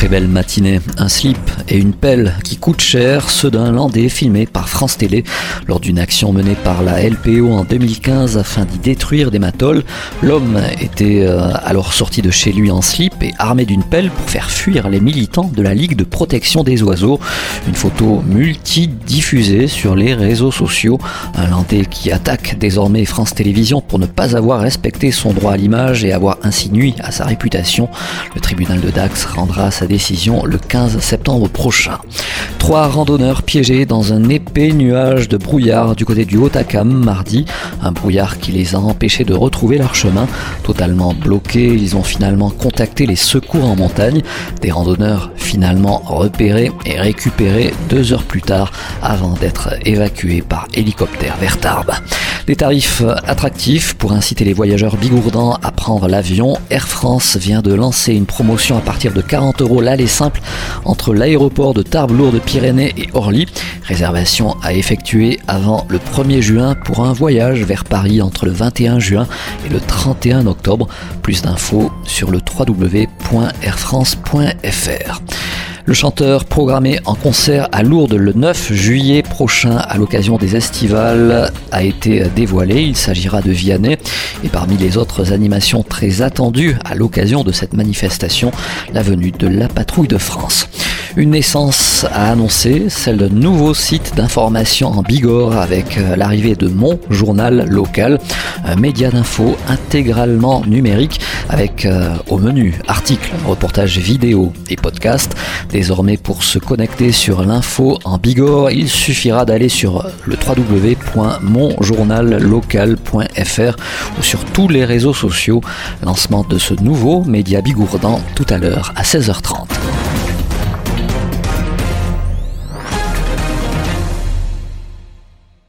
Très belle matinée, un slip et une pelle qui coûtent cher, ceux d'un Landais filmé par France Télé lors d'une action menée par la LPO en 2015 afin d'y détruire des matoles. L'homme était euh, alors sorti de chez lui en slip et armé d'une pelle pour faire fuir les militants de la Ligue de protection des oiseaux. Une photo multi-diffusée sur les réseaux sociaux. Un Landais qui attaque désormais France Télévisions pour ne pas avoir respecté son droit à l'image et avoir ainsi nuit à sa réputation. Le tribunal de Dax rendra sa décision le 15 septembre prochain. Trois randonneurs piégés dans un épais nuage de brouillard du côté du Haut-Acam mardi. Un brouillard qui les a empêchés de retrouver leur chemin. Totalement bloqués, ils ont finalement contacté les secours en montagne. Des randonneurs finalement repérés et récupérés deux heures plus tard avant d'être évacués par hélicoptère vers Tarbes. Des tarifs attractifs pour inciter les voyageurs bigourdants à prendre l'avion. Air France vient de lancer une promotion à partir de 40 euros l'aller simple entre l'aéroport de Tarbes-Lourdes-Pyrénées et Orly. Réservation à effectuer avant le 1er juin pour un voyage vers Paris entre le 21 juin et le 31 octobre. Plus d'infos sur le www.airfrance.fr. Le chanteur programmé en concert à Lourdes le 9 juillet prochain à l'occasion des estivales a été dévoilé. Il s'agira de Vianney et parmi les autres animations très attendues à l'occasion de cette manifestation, la venue de la patrouille de France. Une naissance à annoncer, celle d'un nouveau site d'information en Bigorre avec euh, l'arrivée de Mon Journal Local, un média d'info intégralement numérique avec euh, au menu articles, reportages vidéo et podcasts. Désormais pour se connecter sur l'info en Bigorre, il suffira d'aller sur le www.monjournallocal.fr ou sur tous les réseaux sociaux. Lancement de ce nouveau média bigourdan tout à l'heure à 16h30.